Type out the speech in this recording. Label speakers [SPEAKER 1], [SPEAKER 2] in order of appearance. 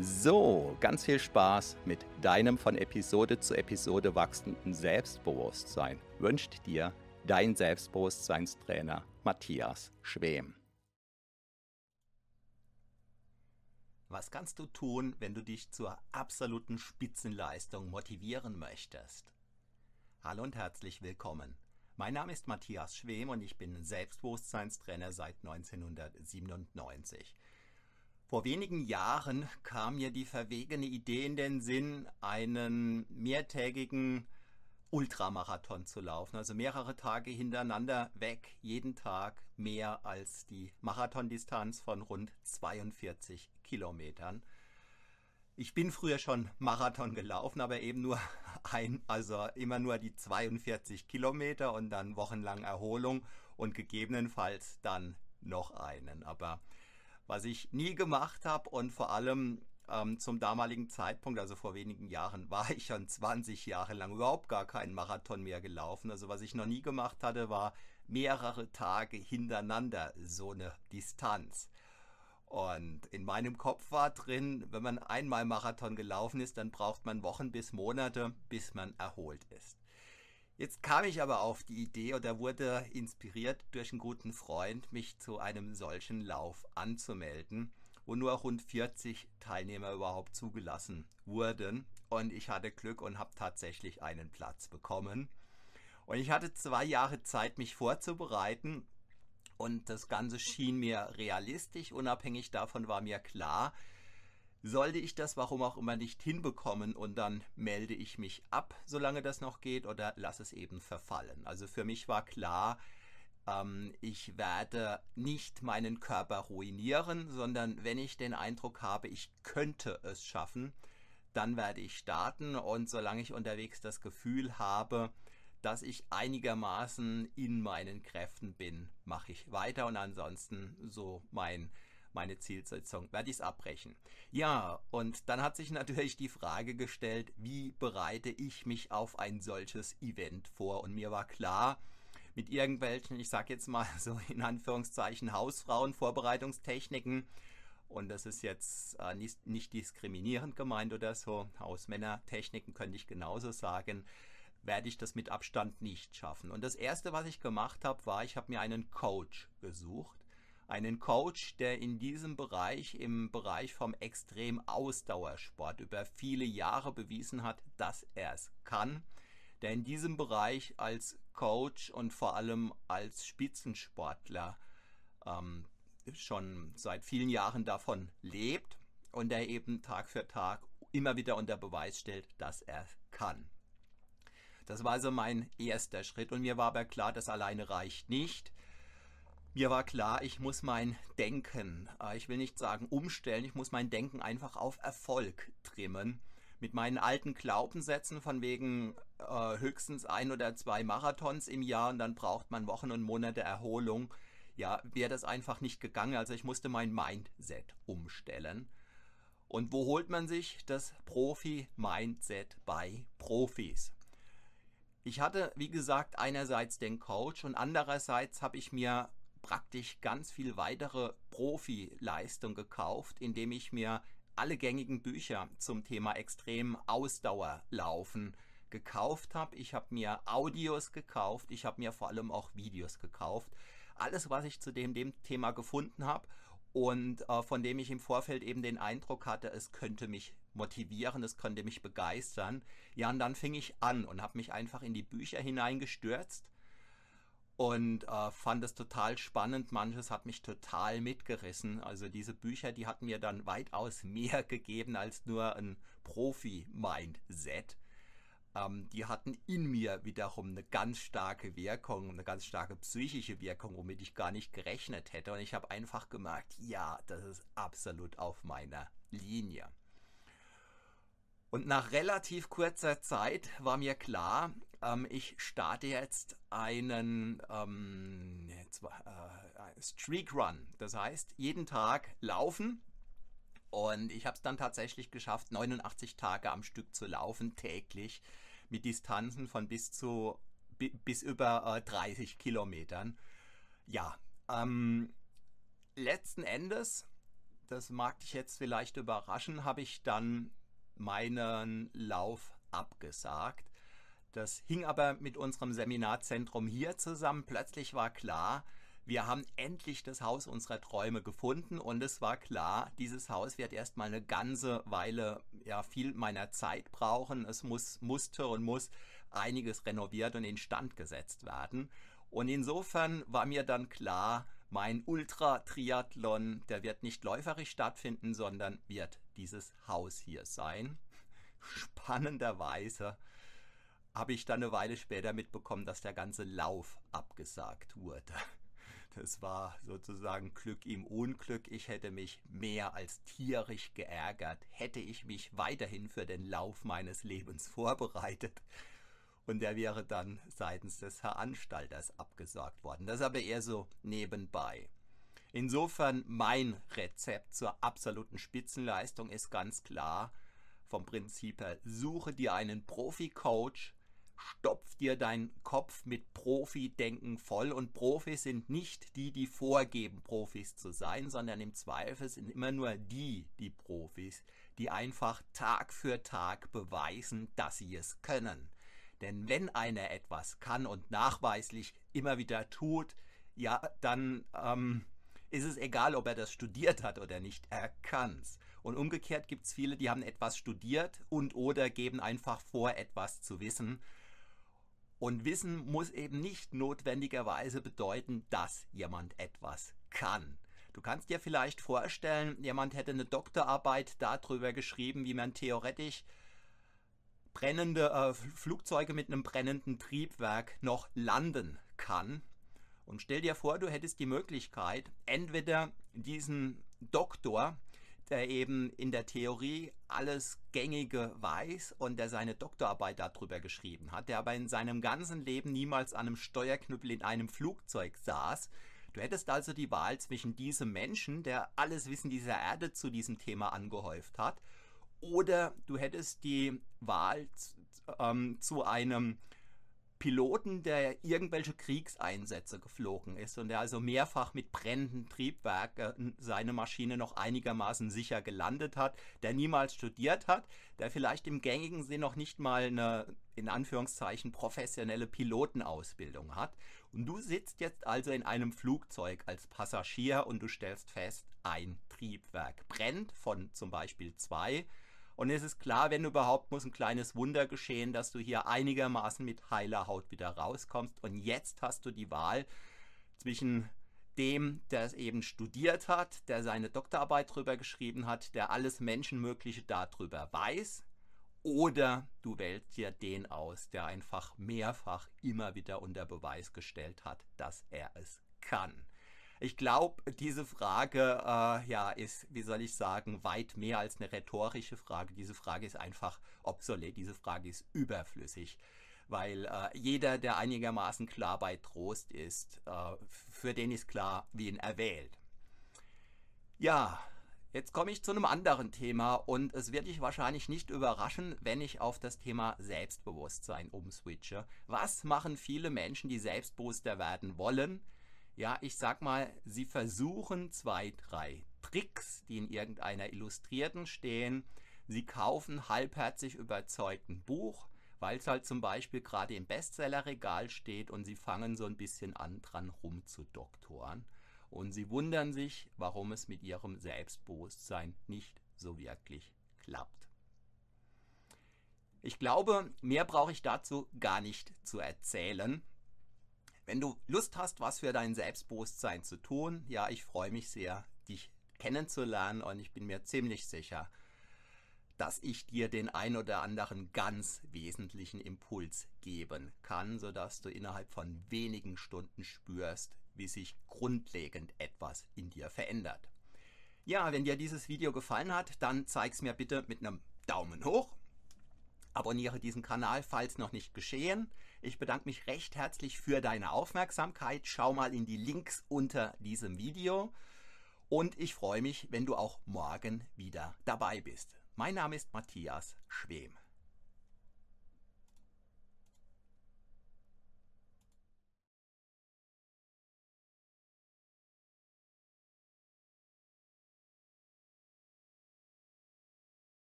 [SPEAKER 1] So, ganz viel Spaß mit deinem von Episode zu Episode wachsenden Selbstbewusstsein wünscht dir dein Selbstbewusstseinstrainer Matthias Schwem. Was kannst du tun, wenn du dich zur absoluten Spitzenleistung motivieren möchtest? Hallo und herzlich willkommen. Mein Name ist Matthias Schwem und ich bin Selbstbewusstseinstrainer seit 1997. Vor wenigen Jahren kam mir die verwegene Idee in den Sinn, einen mehrtägigen Ultramarathon zu laufen, also mehrere Tage hintereinander weg, jeden Tag mehr als die Marathondistanz von rund 42 Kilometern. Ich bin früher schon Marathon gelaufen, aber eben nur ein, also immer nur die 42 Kilometer und dann wochenlang Erholung und gegebenenfalls dann noch einen. Aber was ich nie gemacht habe und vor allem ähm, zum damaligen Zeitpunkt, also vor wenigen Jahren, war ich schon 20 Jahre lang überhaupt gar keinen Marathon mehr gelaufen. Also was ich noch nie gemacht hatte, war mehrere Tage hintereinander so eine Distanz. Und in meinem Kopf war drin, wenn man einmal Marathon gelaufen ist, dann braucht man Wochen bis Monate, bis man erholt ist. Jetzt kam ich aber auf die Idee oder wurde inspiriert durch einen guten Freund, mich zu einem solchen Lauf anzumelden, wo nur rund 40 Teilnehmer überhaupt zugelassen wurden. Und ich hatte Glück und habe tatsächlich einen Platz bekommen. Und ich hatte zwei Jahre Zeit, mich vorzubereiten. Und das Ganze schien mir realistisch. Unabhängig davon war mir klar, sollte ich das warum auch immer nicht hinbekommen und dann melde ich mich ab, solange das noch geht, oder lasse es eben verfallen. Also für mich war klar, ähm, ich werde nicht meinen Körper ruinieren, sondern wenn ich den Eindruck habe, ich könnte es schaffen, dann werde ich starten und solange ich unterwegs das Gefühl habe, dass ich einigermaßen in meinen Kräften bin, mache ich weiter und ansonsten so mein meine Zielsetzung, werde ich es abbrechen. Ja, und dann hat sich natürlich die Frage gestellt, wie bereite ich mich auf ein solches Event vor? Und mir war klar, mit irgendwelchen, ich sage jetzt mal so in Anführungszeichen Hausfrauen-Vorbereitungstechniken, und das ist jetzt äh, nicht, nicht diskriminierend gemeint oder so, Hausmännertechniken könnte ich genauso sagen, werde ich das mit Abstand nicht schaffen. Und das Erste, was ich gemacht habe, war, ich habe mir einen Coach gesucht einen Coach, der in diesem Bereich, im Bereich vom Extrem-Ausdauersport über viele Jahre bewiesen hat, dass er es kann, der in diesem Bereich als Coach und vor allem als Spitzensportler ähm, schon seit vielen Jahren davon lebt und der eben Tag für Tag immer wieder unter Beweis stellt, dass er kann. Das war also mein erster Schritt und mir war aber klar, das alleine reicht nicht. Mir war klar, ich muss mein Denken, äh, ich will nicht sagen umstellen, ich muss mein Denken einfach auf Erfolg trimmen. Mit meinen alten Glaubenssätzen von wegen äh, höchstens ein oder zwei Marathons im Jahr und dann braucht man Wochen und Monate Erholung. Ja, wäre das einfach nicht gegangen. Also ich musste mein Mindset umstellen. Und wo holt man sich das Profi-Mindset bei Profis? Ich hatte, wie gesagt, einerseits den Coach und andererseits habe ich mir praktisch ganz viel weitere Profileistung gekauft, indem ich mir alle gängigen Bücher zum Thema extrem Ausdauerlaufen gekauft habe. Ich habe mir Audios gekauft, ich habe mir vor allem auch Videos gekauft. Alles, was ich zu dem, dem Thema gefunden habe und äh, von dem ich im Vorfeld eben den Eindruck hatte, es könnte mich motivieren, es könnte mich begeistern. Ja, und dann fing ich an und habe mich einfach in die Bücher hineingestürzt und äh, fand es total spannend. Manches hat mich total mitgerissen. Also diese Bücher, die hatten mir dann weitaus mehr gegeben als nur ein Profi-Mindset. Ähm, die hatten in mir wiederum eine ganz starke Wirkung, eine ganz starke psychische Wirkung, womit ich gar nicht gerechnet hätte. Und ich habe einfach gemerkt, ja, das ist absolut auf meiner Linie. Und nach relativ kurzer Zeit war mir klar, ähm, ich starte jetzt einen ähm, äh, Streak Run. Das heißt, jeden Tag laufen. Und ich habe es dann tatsächlich geschafft, 89 Tage am Stück zu laufen, täglich, mit Distanzen von bis zu bis über äh, 30 Kilometern. Ja, ähm, letzten Endes, das mag dich jetzt vielleicht überraschen, habe ich dann meinen Lauf abgesagt. Das hing aber mit unserem Seminarzentrum hier zusammen. Plötzlich war klar, wir haben endlich das Haus unserer Träume gefunden und es war klar, dieses Haus wird erstmal eine ganze Weile ja viel meiner Zeit brauchen. Es muss musste und muss einiges renoviert und instand gesetzt werden. Und insofern war mir dann klar, mein Ultra-Triathlon, der wird nicht läuferisch stattfinden, sondern wird dieses Haus hier sein. Spannenderweise habe ich dann eine Weile später mitbekommen, dass der ganze Lauf abgesagt wurde. Das war sozusagen Glück im Unglück. Ich hätte mich mehr als tierisch geärgert, hätte ich mich weiterhin für den Lauf meines Lebens vorbereitet. Und der wäre dann seitens des Veranstalters abgesagt worden. Das aber eher so nebenbei. Insofern mein Rezept zur absoluten Spitzenleistung ist ganz klar vom Prinzip her, suche dir einen Profi-Coach, stopf dir deinen Kopf mit Profi-Denken voll und Profis sind nicht die, die vorgeben, Profis zu sein, sondern im Zweifel sind immer nur die, die Profis, die einfach Tag für Tag beweisen, dass sie es können. Denn wenn einer etwas kann und nachweislich immer wieder tut, ja, dann ähm, ist es egal, ob er das studiert hat oder nicht, er kann's. Und umgekehrt gibt es viele, die haben etwas studiert und oder geben einfach vor, etwas zu wissen. Und Wissen muss eben nicht notwendigerweise bedeuten, dass jemand etwas kann. Du kannst dir vielleicht vorstellen, jemand hätte eine Doktorarbeit darüber geschrieben, wie man theoretisch brennende äh, Flugzeuge mit einem brennenden Triebwerk noch landen kann. Und stell dir vor, du hättest die Möglichkeit, entweder diesen Doktor, der eben in der Theorie alles Gängige weiß und der seine Doktorarbeit darüber geschrieben hat, der aber in seinem ganzen Leben niemals an einem Steuerknüppel in einem Flugzeug saß. Du hättest also die Wahl zwischen diesem Menschen, der alles Wissen dieser Erde zu diesem Thema angehäuft hat, oder du hättest die Wahl ähm, zu einem Piloten, der irgendwelche Kriegseinsätze geflogen ist und der also mehrfach mit brennenden Triebwerken seine Maschine noch einigermaßen sicher gelandet hat, der niemals studiert hat, der vielleicht im gängigen Sinn noch nicht mal eine in Anführungszeichen professionelle Pilotenausbildung hat. Und du sitzt jetzt also in einem Flugzeug als Passagier und du stellst fest, ein Triebwerk brennt von zum Beispiel zwei und es ist klar, wenn überhaupt, muss ein kleines Wunder geschehen, dass du hier einigermaßen mit heiler Haut wieder rauskommst. Und jetzt hast du die Wahl zwischen dem, der es eben studiert hat, der seine Doktorarbeit darüber geschrieben hat, der alles Menschenmögliche darüber weiß, oder du wählst dir den aus, der einfach mehrfach immer wieder unter Beweis gestellt hat, dass er es kann. Ich glaube, diese Frage äh, ja, ist, wie soll ich sagen, weit mehr als eine rhetorische Frage. Diese Frage ist einfach obsolet, diese Frage ist überflüssig. Weil äh, jeder, der einigermaßen klar bei Trost ist, äh, für den ist klar, wen er wählt. Ja, jetzt komme ich zu einem anderen Thema und es wird dich wahrscheinlich nicht überraschen, wenn ich auf das Thema Selbstbewusstsein umswitche. Was machen viele Menschen, die selbstbewusster werden wollen? Ja, ich sag mal, sie versuchen zwei, drei Tricks, die in irgendeiner Illustrierten stehen. Sie kaufen halbherzig überzeugt ein Buch, weil es halt zum Beispiel gerade im Bestsellerregal steht und sie fangen so ein bisschen an dran rumzudoktoren. Und sie wundern sich, warum es mit ihrem Selbstbewusstsein nicht so wirklich klappt. Ich glaube, mehr brauche ich dazu gar nicht zu erzählen. Wenn du Lust hast, was für dein Selbstbewusstsein zu tun, ja, ich freue mich sehr, dich kennenzulernen und ich bin mir ziemlich sicher, dass ich dir den ein oder anderen ganz wesentlichen Impuls geben kann, sodass du innerhalb von wenigen Stunden spürst, wie sich grundlegend etwas in dir verändert. Ja, wenn dir dieses Video gefallen hat, dann zeig es mir bitte mit einem Daumen hoch. Abonniere diesen Kanal, falls noch nicht geschehen. Ich bedanke mich recht herzlich für deine Aufmerksamkeit. Schau mal in die Links unter diesem Video. Und ich freue mich, wenn du auch morgen wieder dabei bist. Mein Name ist Matthias Schwem.